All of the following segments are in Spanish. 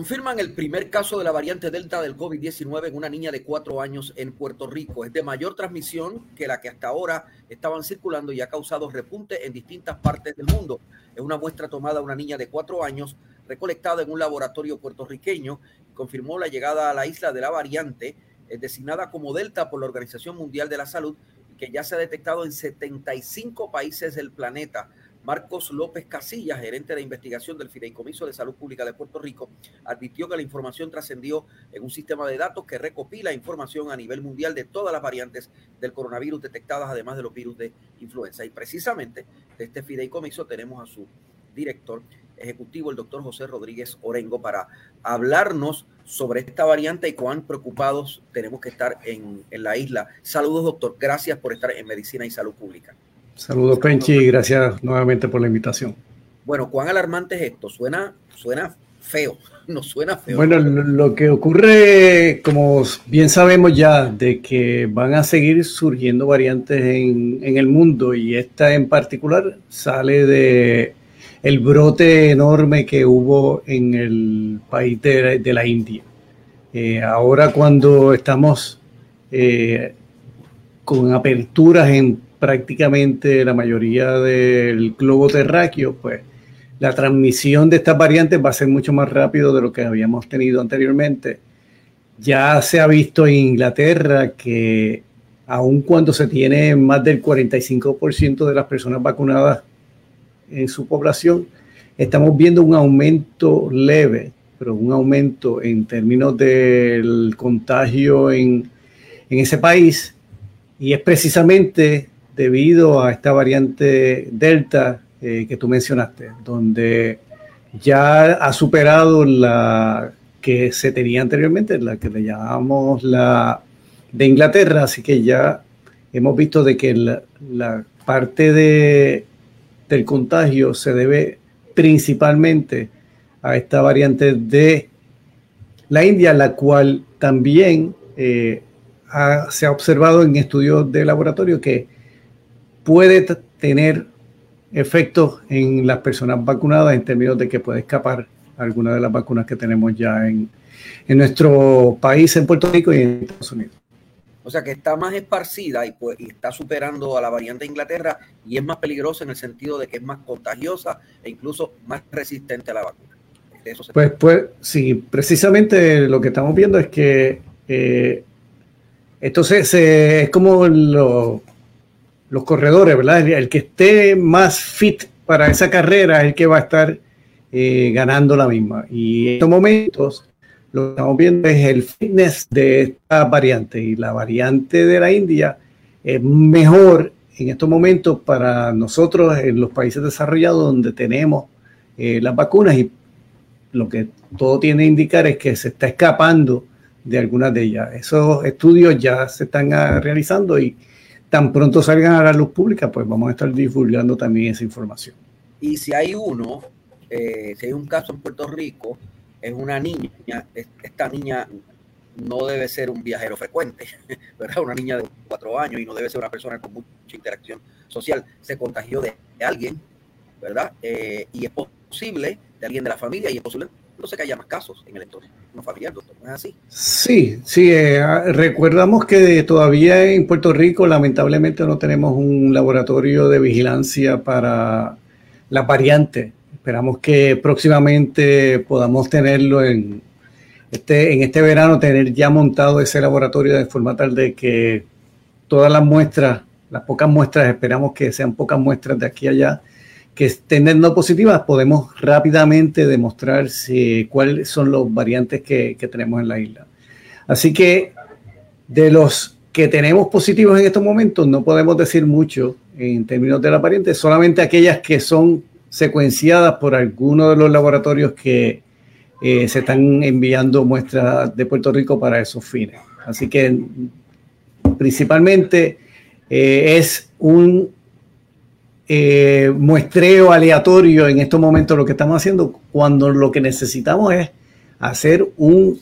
Confirman el primer caso de la variante Delta del COVID-19 en una niña de cuatro años en Puerto Rico. Es de mayor transmisión que la que hasta ahora estaban circulando y ha causado repunte en distintas partes del mundo. Es una muestra tomada a una niña de cuatro años recolectada en un laboratorio puertorriqueño. Confirmó la llegada a la isla de la variante, eh, designada como Delta por la Organización Mundial de la Salud, que ya se ha detectado en 75 países del planeta. Marcos López Casillas, gerente de investigación del Fideicomiso de Salud Pública de Puerto Rico, advirtió que la información trascendió en un sistema de datos que recopila información a nivel mundial de todas las variantes del coronavirus detectadas, además de los virus de influenza. Y precisamente de este Fideicomiso tenemos a su director ejecutivo, el doctor José Rodríguez Orengo, para hablarnos sobre esta variante y cuán preocupados tenemos que estar en, en la isla. Saludos, doctor. Gracias por estar en Medicina y Salud Pública. Saludos, Penchi, y gracias nuevamente por la invitación. Bueno, ¿cuán alarmante es esto? Suena, suena feo, no suena feo. Bueno, lo que ocurre, como bien sabemos ya, de que van a seguir surgiendo variantes en, el mundo y esta en particular sale de el brote enorme que hubo en el país de, la India. Eh, ahora cuando estamos eh, con aperturas en prácticamente la mayoría del globo terráqueo, pues la transmisión de estas variantes va a ser mucho más rápido de lo que habíamos tenido anteriormente. Ya se ha visto en Inglaterra que aun cuando se tiene más del 45% de las personas vacunadas en su población, estamos viendo un aumento leve, pero un aumento en términos del contagio en, en ese país. Y es precisamente debido a esta variante Delta eh, que tú mencionaste, donde ya ha superado la que se tenía anteriormente, la que le llamamos la de Inglaterra, así que ya hemos visto de que la, parte de, del contagio se debe principalmente a esta variante de la India, la cual también eh, se ha observado en estudios de laboratorio que puede tener efectos en las personas vacunadas en términos de que puede escapar alguna de las vacunas que tenemos ya en, en nuestro país, en Puerto Rico y en Estados Unidos. O sea que está más esparcida y, pues, está superando a la variante de Inglaterra y es más peligrosa en el sentido de que es más contagiosa e incluso más resistente a la vacuna. pues, pues sí, precisamente lo que estamos viendo es que eh, esto se, es como lo, los corredores, ¿verdad? El, que esté más fit para esa carrera es el que va a estar eh, ganando la misma. Y en estos momentos lo que estamos viendo es el fitness de esta variante. Y la variante de la India es mejor en estos momentos para nosotros en los países desarrollados donde tenemos eh, las vacunas y lo que todo tiene a indicar es que se está escapando de algunas de ellas. Esos estudios ya se están ah, realizando y tan pronto salgan a la luz pública, pues vamos a estar divulgando también esa información. Y si hay uno, eh, si hay un caso en Puerto Rico, es una niña, esta niña no debe ser un viajero frecuente, ¿verdad? Una niña de cuatro años y no debe ser una persona con mucha interacción social. Se contagió de, alguien, ¿verdad? Eh, y es posible de alguien de la familia y es posible no sé que más casos en el entorno no familiar, ¿no es así? Sí, sí, eh, recordamos que todavía en Puerto Rico lamentablemente no tenemos un laboratorio de vigilancia para la variante. Esperamos que próximamente podamos tenerlo en este, en este verano, tener ya montado ese laboratorio de forma tal de que todas las muestras, las pocas muestras, esperamos que sean pocas muestras de aquí a allá, que estén no positivas, podemos rápidamente demostrar si, cuáles son los variantes que, que tenemos en la isla. Así que de los que tenemos positivos en estos momentos, no podemos decir mucho en términos de la variante, solamente aquellas que son secuenciadas por alguno de los laboratorios que eh, se están enviando muestras de Puerto Rico para esos fines. Así que principalmente eh, es un eh, muestreo aleatorio en estos momentos lo que estamos haciendo, cuando lo que necesitamos es hacer un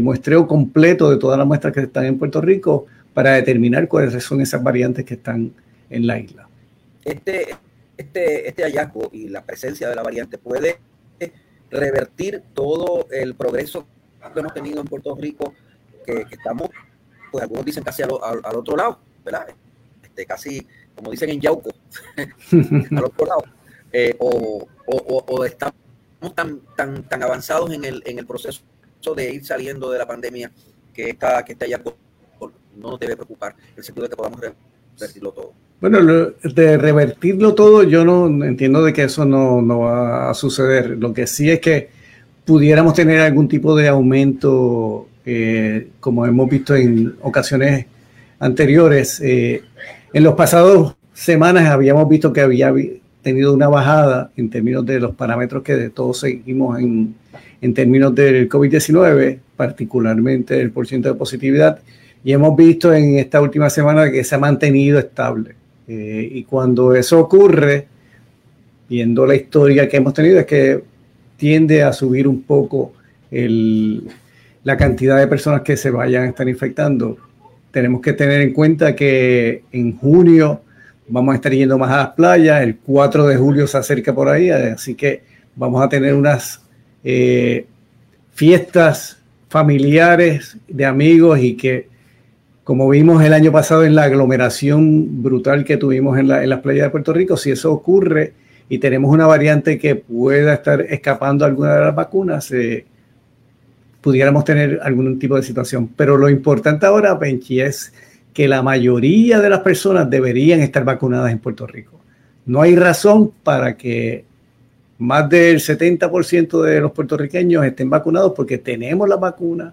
muestreo completo de todas las muestras que están en Puerto Rico para determinar cuáles son esas variantes que están en la isla. Este, este, este hallazgo y la presencia de la variante puede revertir todo el progreso que hemos tenido en Puerto Rico, que, estamos, pues algunos dicen casi al, otro lado, ¿verdad? Este, casi, como dicen en Yauco, al otro lado. Eh, o, o, estamos tan, tan, tan avanzados en el, en el proceso de ir saliendo de la pandemia que, esta, que este hallazgo no nos debe preocupar, el sentido de que podamos revertirlo todo. Bueno, de revertirlo todo, yo no entiendo de que eso no, va a suceder. Lo que sí es que pudiéramos tener algún tipo de aumento, eh, como hemos visto en ocasiones anteriores. Eh, en los pasados semanas habíamos visto que había tenido una bajada en términos de los parámetros que todos seguimos en, en términos del COVID-19, particularmente el porcentaje de positividad, y hemos visto en esta última semana que se ha mantenido estable. Eh, y cuando eso ocurre, viendo la historia que hemos tenido, es que tiende a subir un poco la cantidad de personas que se vayan a estar infectando. Tenemos que tener en cuenta que en junio vamos a estar yendo más a las playas, el 4 de julio se acerca por ahí, así que vamos a tener unas eh, fiestas familiares de amigos y que como vimos el año pasado en la aglomeración brutal que tuvimos en, las playas de Puerto Rico, si eso ocurre y tenemos una variante que pueda estar escapando alguna de las vacunas, eh, pudiéramos tener algún tipo de situación. Pero lo importante ahora, Penchi, es que la mayoría de las personas deberían estar vacunadas en Puerto Rico. No hay razón para que más del 70% de los puertorriqueños estén vacunados porque tenemos la vacuna,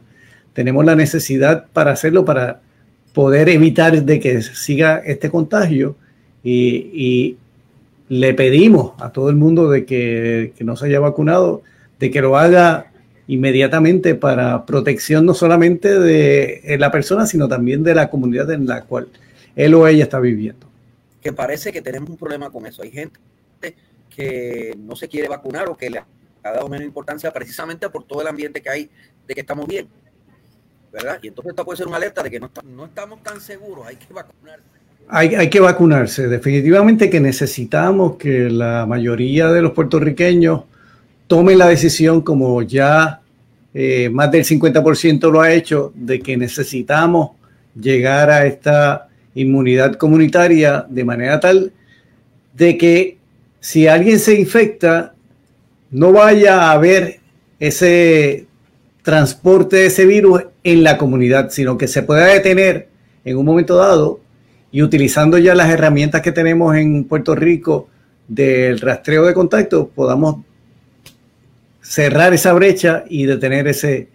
tenemos la necesidad para hacerlo para poder evitar de que siga este contagio y, le pedimos a todo el mundo de que, no se haya vacunado, de que lo haga inmediatamente para protección no solamente de la persona, sino también de la comunidad en la cual él o ella está viviendo. Que parece que tenemos un problema con eso. Hay gente que no se quiere vacunar o que le ha dado menos importancia precisamente por todo el ambiente que hay de que estamos bien. ¿verdad? Y entonces esta puede ser una alerta de que no, estamos tan seguros, hay que vacunarse. Hay, que vacunarse, definitivamente que necesitamos que la mayoría de los puertorriqueños tomen la decisión, como ya eh, más del 50% lo ha hecho, de que necesitamos llegar a esta inmunidad comunitaria de manera tal de que si alguien se infecta, no vaya a haber ese transporte de ese virus en la comunidad, sino que se pueda detener en un momento dado y utilizando ya las herramientas que tenemos en Puerto Rico del rastreo de contacto, podamos cerrar esa brecha y detener ese,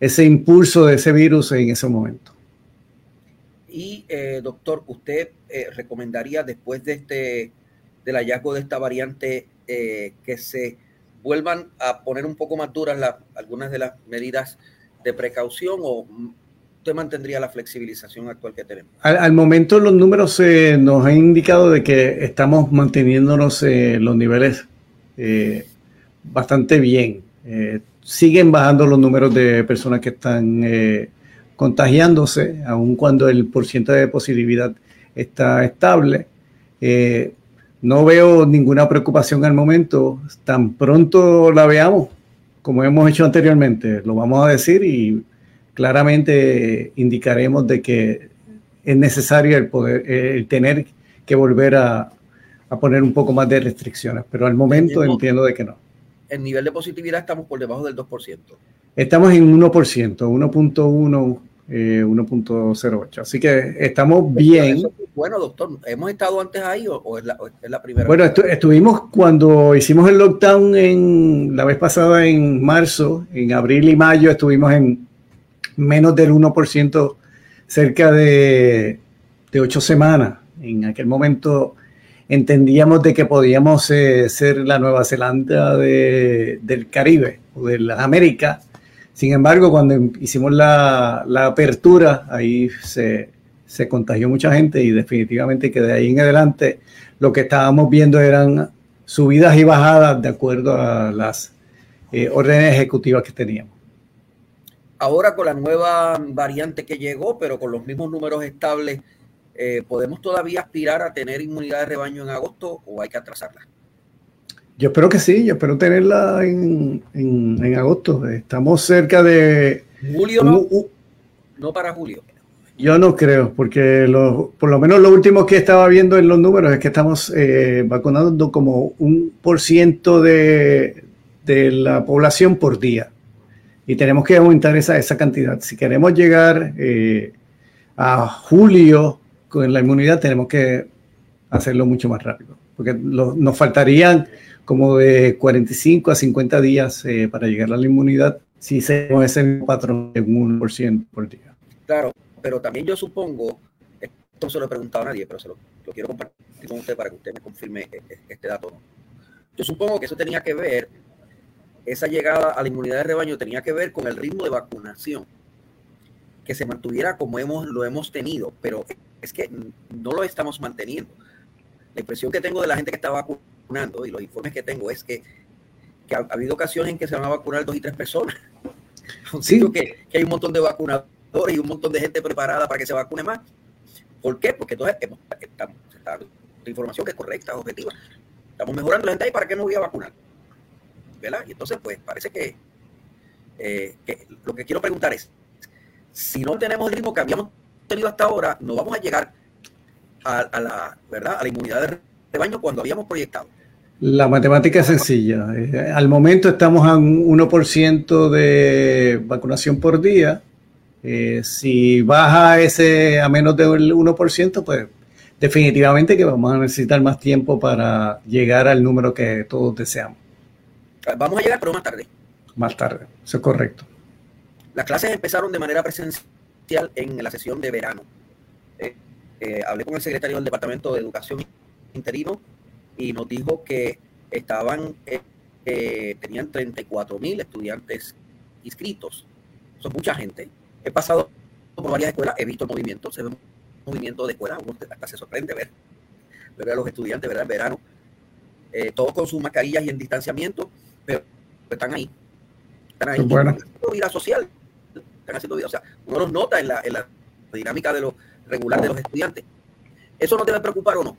ese impulso de ese virus en ese momento. Y eh, doctor, ¿usted eh, recomendaría después de este del hallazgo de esta variante eh, que se vuelvan a poner un poco más duras algunas de las medidas de precaución o usted mantendría la flexibilización actual que tenemos? Al, momento los números eh, nos han indicado de que estamos manteniéndonos en los niveles bastante bien. Eh, siguen bajando los números de personas que están contagiándose, aun cuando el porcentaje de positividad está estable. No veo ninguna preocupación al momento. Tan pronto la veamos, como hemos hecho anteriormente, lo vamos a decir y claramente indicaremos de que es necesario el poder, el tener que volver a, poner un poco más de restricciones, pero al momento entiendo de que no. El nivel de positividad estamos por debajo del 2%. Estamos en 1%, 1.1 1.08. Así que estamos bien. Bueno, doctor, ¿hemos estado antes ahí o, es, la, primera Bueno, estuvimos cuando hicimos el lockdown en la vez pasada en marzo, en abril y mayo estuvimos en menos del 1%, cerca de, de ocho semanas. En aquel momento entendíamos de que podíamos eh, ser la Nueva Zelanda del Caribe o de la América. Sin embargo, cuando hicimos la, apertura, ahí se, se contagió mucha gente y definitivamente que de ahí en adelante lo que estábamos viendo eran subidas y bajadas de acuerdo a las eh, órdenes ejecutivas que teníamos. Ahora con la nueva variante que llegó, pero con los mismos números estables, eh, ¿podemos todavía aspirar a tener inmunidad de rebaño en agosto o hay que atrasarla? Yo espero que sí, yo espero tenerla en, en, agosto. Estamos cerca de... Julio no, no para julio. Yo no creo, porque por lo menos lo último que estaba viendo en los números es que estamos eh, vacunando como un por ciento de, la población por día. Y tenemos que aumentar esa, esa cantidad. Si queremos llegar eh, a julio con la inmunidad, tenemos que hacerlo mucho más rápido. Porque nos faltarían como de 45 a 50 días eh, para llegar a la inmunidad si seguimos ese patrón de un 1% por día. Claro, pero también yo supongo, esto se lo he preguntado a nadie, pero se lo, quiero compartir con usted para que usted me confirme e, e, este dato. Yo supongo que eso tenía que ver, esa llegada a la inmunidad de rebaño tenía que ver con el ritmo de vacunación, que se mantuviera como hemos, lo hemos tenido, pero es que no lo estamos manteniendo. La impresión que tengo de la gente que está vacunando y los informes que tengo es que, ha, habido ocasiones en que se van a vacunar dos y tres personas. Sí. Que, que hay un montón de vacunados y un montón de gente preparada para que se vacune más. ¿Por qué? Porque entonces estamos, la información que es correcta, objetiva. Estamos mejorando la gente ahí, ¿para qué me voy a vacunar? ¿Verdad? Y entonces, pues parece que, eh, que lo que quiero preguntar es, si no tenemos el ritmo que habíamos tenido hasta ahora, no vamos a llegar a, la, ¿verdad? a la inmunidad de rebaño cuando habíamos proyectado. La matemática es sencilla. Eh, al momento estamos a un 1% de vacunación por día eh, si baja ese a menos del 1%, pues definitivamente que vamos a necesitar más tiempo para llegar al número que todos deseamos. Vamos a llegar, pero más tarde. Más tarde, eso es correcto. Las clases empezaron de manera presencial en la sesión de verano. Eh, eh, hablé con el secretario del Departamento de Educación interino y nos dijo que estaban, tenían 34 mil estudiantes inscritos. Son mucha gente he pasado por varias escuelas, he visto movimientos, se ve un movimiento de escuelas, hasta se sorprende ver, ver a los estudiantes, ver al verano, eh, todos con sus mascarillas y en distanciamiento, pero están ahí. Están ahí. Bueno. Vida social. Están haciendo vida. O sea, uno los nota en la, dinámica de lo regular de los estudiantes. ¿Eso no debe preocupar o no?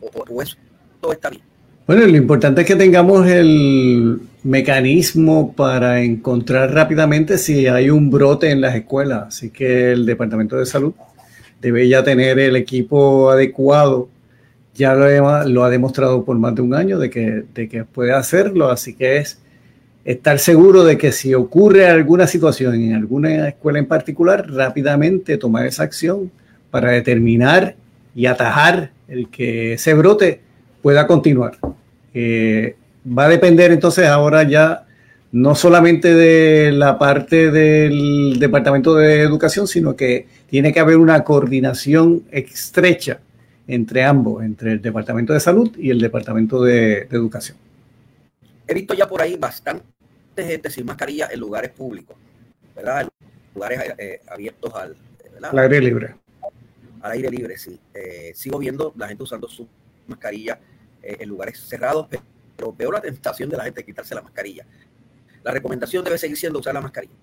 ¿O, eso todo está bien? Bueno, lo importante es que tengamos el mecanismo para encontrar rápidamente si hay un brote en las escuelas. Así que el Departamento de Salud debe ya tener el equipo adecuado. Ya lo, ha demostrado por más de un año de que, de que puede hacerlo. Así que es estar seguro de que si ocurre alguna situación en alguna escuela en particular, rápidamente tomar esa acción para determinar y atajar el que ese brote pueda continuar. Eh, va a depender entonces ahora ya no solamente de la parte del Departamento de Educación, sino que tiene que haber una coordinación estrecha entre ambos, entre el Departamento de Salud y el Departamento de, Educación. He visto ya por ahí bastante gente sin mascarilla en lugares públicos, ¿verdad? En lugares eh, abiertos al, aire libre. Al aire libre, sí. Eh, sigo viendo la gente usando su mascarilla eh, en lugares cerrados, pero veo la tentación de la gente de quitarse la mascarilla. La recomendación debe seguir siendo usar la mascarilla.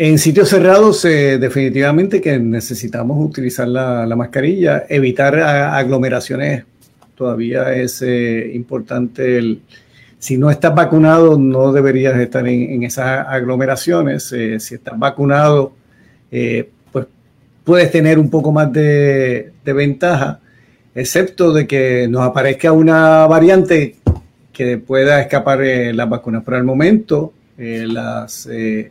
En sitios cerrados, eh, definitivamente que necesitamos utilizar la, mascarilla, evitar aglomeraciones. Todavía es eh, importante. El, si no estás vacunado, no deberías estar en, esas aglomeraciones. si estás vacunado, pues puedes tener un poco más de, ventaja excepto de que nos aparezca una variante que pueda escapar eh, las vacunas. Pero al momento, eh, las, eh,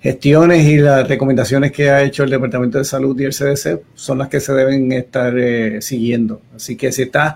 gestiones y las recomendaciones que ha hecho el Departamento de Salud y el CDC son las que se deben estar eh, siguiendo. Así que si estás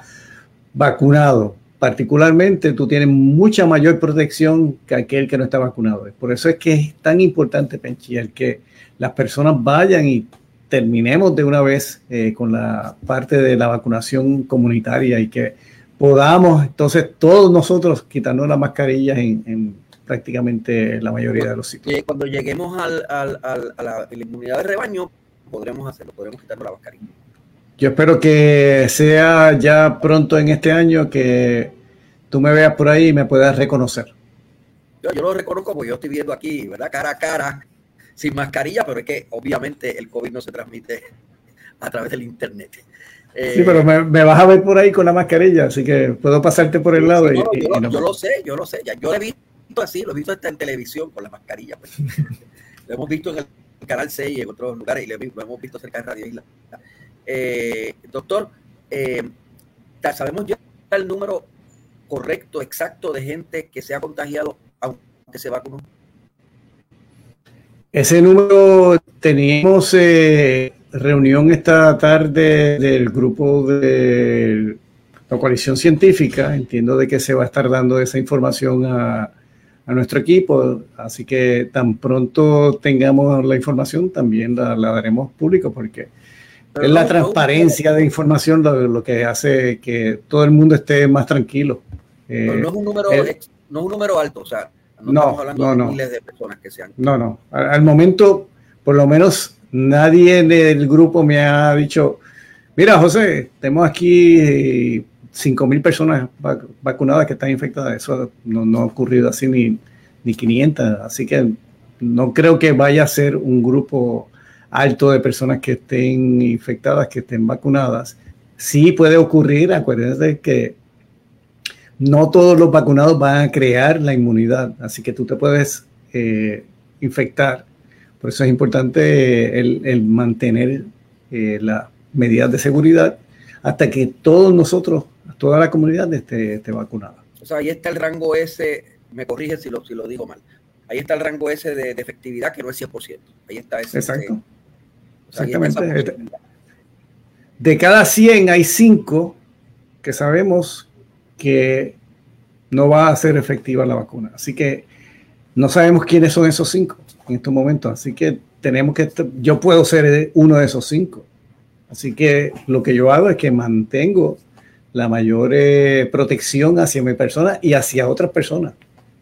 vacunado, particularmente tú tienes mucha mayor protección que aquel que no está vacunado. Por eso es que es tan importante, Penchi, el que las personas vayan y terminemos de una vez eh, con la parte de la vacunación comunitaria y que podamos entonces todos nosotros quitarnos las mascarillas en prácticamente la mayoría de los sitios. Cuando lleguemos al, al, a la, inmunidad de rebaño, podremos hacerlo, podremos quitarnos la mascarilla. Yo espero que sea ya pronto en este año que tú me veas por ahí y me puedas reconocer. Yo, yo lo reconozco porque yo estoy viendo aquí, ¿verdad? Cara a cara, sin mascarilla, pero es que obviamente el COVID no se transmite a través del Internet. sí, pero me, me, vas a ver por ahí con la mascarilla, así que puedo pasarte por el lado. y, yo, y no. yo, lo sé, yo lo sé. Ya, yo he visto así, lo he visto hasta en televisión con la mascarilla. Pues. lo hemos visto en el canal 6 y en otros lugares y lo hemos visto cerca de Radio Isla. Eh, doctor, eh, ¿sabemos ya el número correcto, exacto de gente que se ha contagiado aunque se vacunó? Ese número teníamos eh, reunión esta tarde del grupo de la coalición científica. Entiendo de que se va a estar dando esa información a, a nuestro equipo. Así que tan pronto tengamos la información, también la, la daremos público porque Pero es la no, transparencia no, de información lo, lo, que hace que todo el mundo esté más tranquilo. Eh, no, es un número, el, no es un número alto, o sea, no, estamos hablando de miles de personas que sean. No, no. Al, al momento, por lo menos nadie del grupo me ha dicho, mira José, tenemos aquí 5.000 personas vacunadas que están infectadas. Eso no, no, ha ocurrido así ni, ni 500. Así que no creo que vaya a ser un grupo alto de personas que estén infectadas, que estén vacunadas. Sí puede ocurrir, acuérdense que no todos los vacunados van a crear la inmunidad, así que tú te puedes eh, infectar. Por eso es importante el, el mantener eh, las medidas de seguridad hasta que todos nosotros toda la comunidad esté, esté, vacunada. O sea, ahí está el rango ese, me corrige si lo, si lo digo mal, ahí está el rango ese de, de efectividad que no es 100%. Ahí está ese. Exacto. Ese, Exactamente. De cada 100 hay 5 que sabemos que no va a ser efectiva la vacuna. Así que no sabemos quiénes son esos 5 en estos momentos. Así que tenemos que, yo puedo ser uno de esos 5. Así que lo que yo hago es que mantengo la mayor eh, protección hacia mi persona y hacia otras personas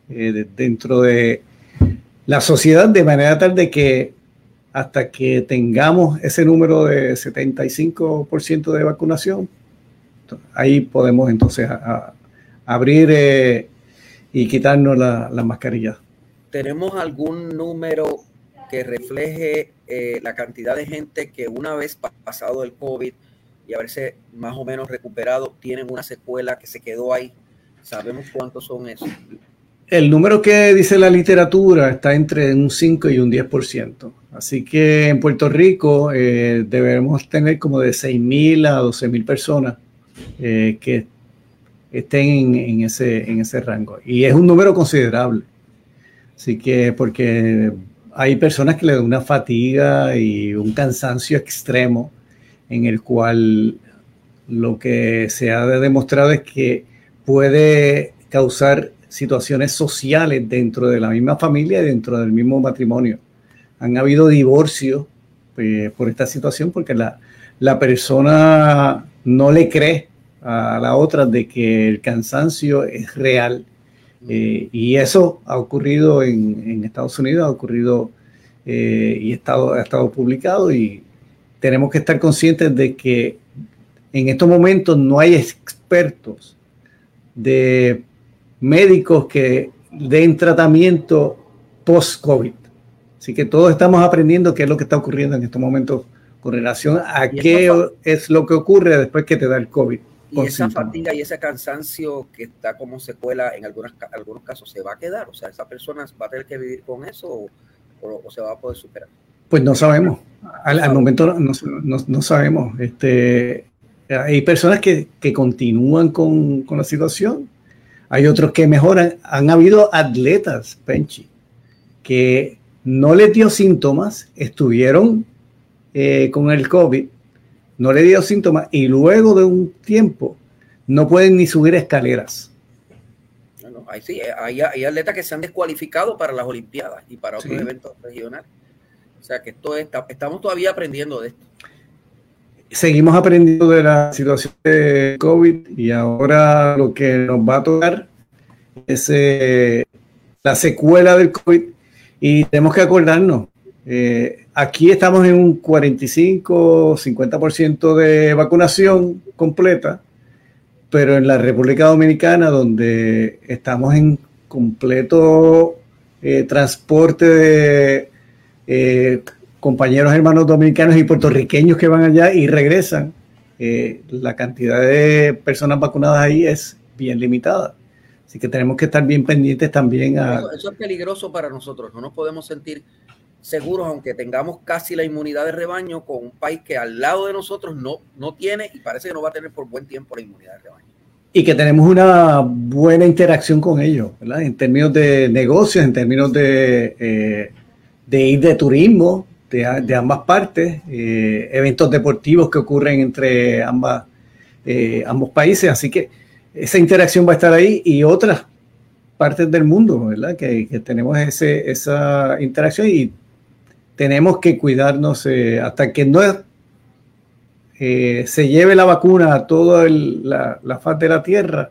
eh, de, dentro de la sociedad de manera tal de que hasta que tengamos ese número de 75% de vacunación, ahí podemos entonces abrir eh, y quitarnos la, la, mascarilla. ¿Tenemos algún número que refleje eh, la cantidad de gente que una vez pasado el COVID y haberse más o menos recuperado, tienen una secuela que se quedó ahí. ¿Sabemos cuántos son esos? El número que dice la literatura está entre un 5 y un 10%. Así que en Puerto Rico eh, debemos tener como de 6.000 a 12.000 personas eh, que estén en, en, ese, en ese rango. Y es un número considerable. Así que porque hay personas que le dan una fatiga y un cansancio extremo en el cual lo que se ha demostrado es que puede causar situaciones sociales dentro de la misma familia y dentro del mismo matrimonio. Han habido divorcios eh, por esta situación porque la, la, persona no le cree a la otra de que el cansancio es real. Eh, y eso ha ocurrido en, en, Estados Unidos, ha ocurrido eh, y estado, ha estado publicado y tenemos que estar conscientes de que en estos momentos no hay expertos de médicos que den tratamiento post-COVID. Así que todos estamos aprendiendo qué es lo que está ocurriendo en estos momentos con relación a qué es lo que ocurre después que te da el COVID. Y esa síntomas. fatiga y ese cansancio que está como secuela en algunas, algunos casos se va a quedar. O sea, esa persona va a tener que vivir con eso o, o, o se va a poder superar. Pues no sabemos. Al, al momento no, no, no, sabemos. Este, hay personas que, que continúan con, con, la situación. Hay otros que mejoran. Han habido atletas, Penchi, que no les dio síntomas, estuvieron eh, con el COVID, no le dio síntomas y luego de un tiempo no pueden ni subir escaleras. Bueno, hay, sí, hay, atletas que se han descualificado para las Olimpiadas y para otros eventos regionales. O sea que esto está, estamos todavía aprendiendo de esto. Seguimos aprendiendo de la situación de COVID y ahora lo que nos va a tocar es eh, la secuela del COVID y tenemos que acordarnos, eh, aquí estamos en un 45, 50% de vacunación completa, pero en la República Dominicana, donde estamos en completo eh, transporte de compañeros hermanos dominicanos y puertorriqueños que van allá y regresan, la cantidad de personas vacunadas ahí es bien limitada. Así que tenemos que estar bien pendientes también a... Eso es peligroso para nosotros, no nos podemos sentir seguros, aunque tengamos casi la inmunidad de rebaño, con un país que al lado de nosotros no, no tiene y parece que no va a tener por buen tiempo la inmunidad de rebaño. Y que tenemos una buena interacción con ellos, ¿verdad? En términos de negocios, en términos de, eh, de ir de turismo, de, ambas partes, eh, eventos deportivos que ocurren entre ambas, eh, ambos países. Así que esa interacción va a estar ahí y otras partes del mundo, ¿verdad? Que, tenemos ese, esa interacción y tenemos que cuidarnos eh, hasta que no se lleve la vacuna a toda la, faz de la Tierra,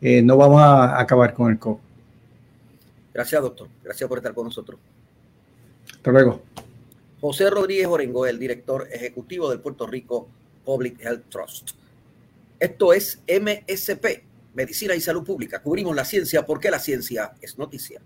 no vamos a acabar con el COVID. Gracias, doctor. Gracias por estar con nosotros. Hasta luego. José Rodríguez Orengo, el director ejecutivo del Puerto Rico Public Health Trust. Esto es MSP, Medicina y Salud Pública. Cubrimos la ciencia porque la ciencia es noticia.